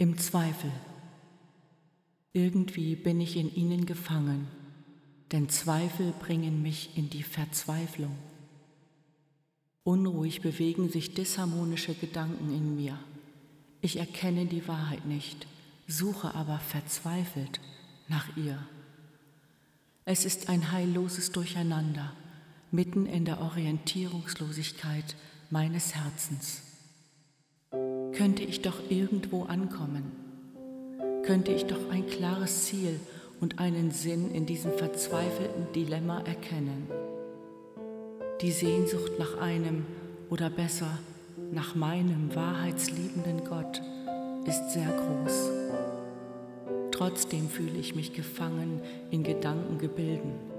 Im Zweifel. Irgendwie bin ich in ihnen gefangen, denn Zweifel bringen mich in die Verzweiflung. Unruhig bewegen sich disharmonische Gedanken in mir. Ich erkenne die Wahrheit nicht, suche aber verzweifelt nach ihr. Es ist ein heilloses Durcheinander mitten in der Orientierungslosigkeit meines Herzens. Könnte ich doch irgendwo ankommen, könnte ich doch ein klares Ziel und einen Sinn in diesem verzweifelten Dilemma erkennen. Die Sehnsucht nach einem oder besser nach meinem wahrheitsliebenden Gott ist sehr groß. Trotzdem fühle ich mich gefangen in Gedankengebilden.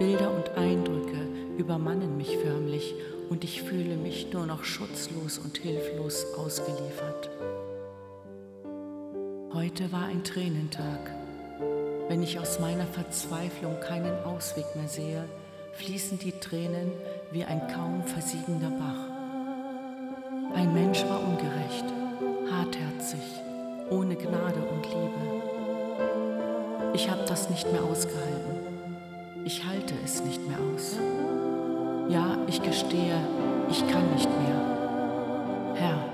Bilder und Eindrücke übermannen mich förmlich und ich fühle mich nur noch schutzlos und hilflos ausgeliefert. Heute war ein Tränentag. Wenn ich aus meiner Verzweiflung keinen Ausweg mehr sehe, fließen die Tränen wie ein kaum versiegender Bach. Ein Mensch war ungerecht, hartherzig, ohne Gnade und Liebe. Ich habe das nicht mehr ausgehalten. Ich halte es nicht mehr aus. Ja, ich gestehe, ich kann nicht mehr. Herr,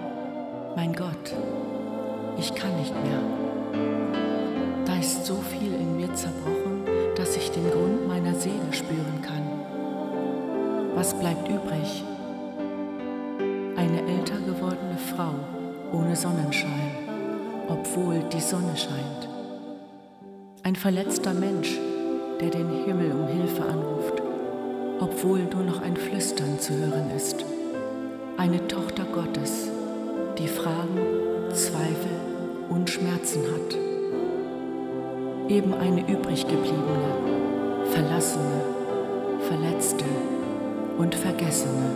mein Gott, ich kann nicht mehr. Da ist so viel in mir zerbrochen, dass ich den Grund meiner Seele spüren kann. Was bleibt übrig? Eine älter gewordene Frau ohne Sonnenschein, obwohl die Sonne scheint. Ein verletzter Mensch, der den Himmel um Hilfe anruft obwohl nur noch ein Flüstern zu hören ist. Eine Tochter Gottes, die Fragen, Zweifel und Schmerzen hat. Eben eine übrig gebliebene, verlassene, verletzte und vergessene.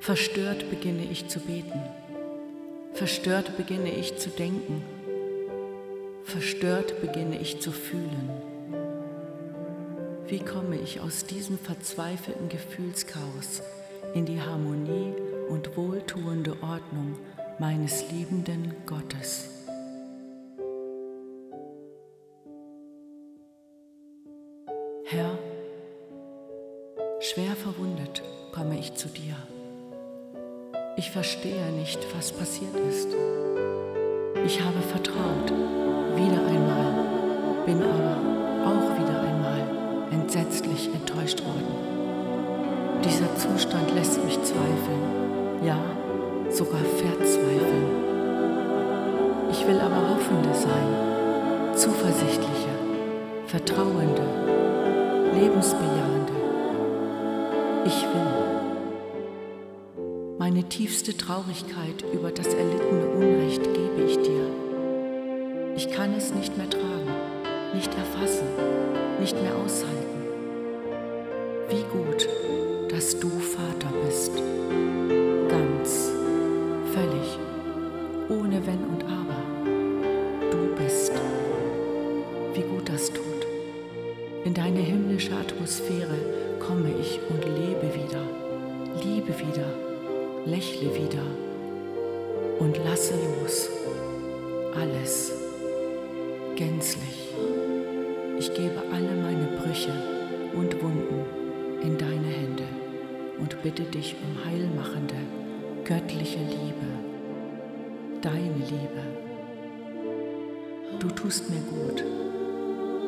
Verstört beginne ich zu beten. Verstört beginne ich zu denken Verstört beginne ich zu fühlen. Wie komme ich aus diesem verzweifelten Gefühlschaos in die Harmonie und wohltuende Ordnung meines liebenden Gottes? Herr, schwer verwundet komme ich zu dir. Ich verstehe nicht, was passiert ist. Ich habe vertraut wieder einmal, bin aber auch wieder einmal entsetzlich enttäuscht worden. Dieser Zustand lässt mich zweifeln, ja sogar verzweifeln. Ich will aber hoffende sein, zuversichtliche, vertrauende, lebensbejahende. Ich will. Meine tiefste Traurigkeit über das erlittene Unrecht gebe ich dir. Ich kann es nicht mehr tragen, nicht erfassen, nicht mehr aushalten. Wie gut, dass du Vater bist. Ganz, völlig, ohne Wenn und Aber. Du bist. Wie gut das tut. In deine himmlische Atmosphäre komme ich und lebe wieder, liebe wieder, lächle wieder und lasse los. Alles gänzlich. Ich gebe alle meine Brüche und Wunden in deine Hände und bitte dich um heilmachende, göttliche Liebe, deine Liebe. Du tust mir gut,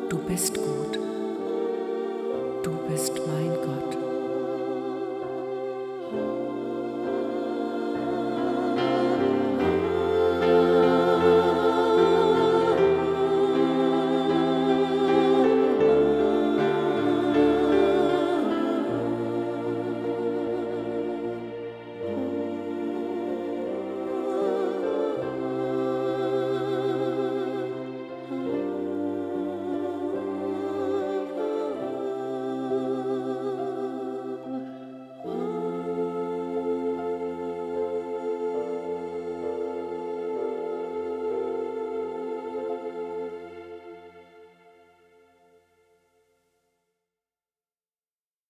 du bist gut, du bist mein Gott.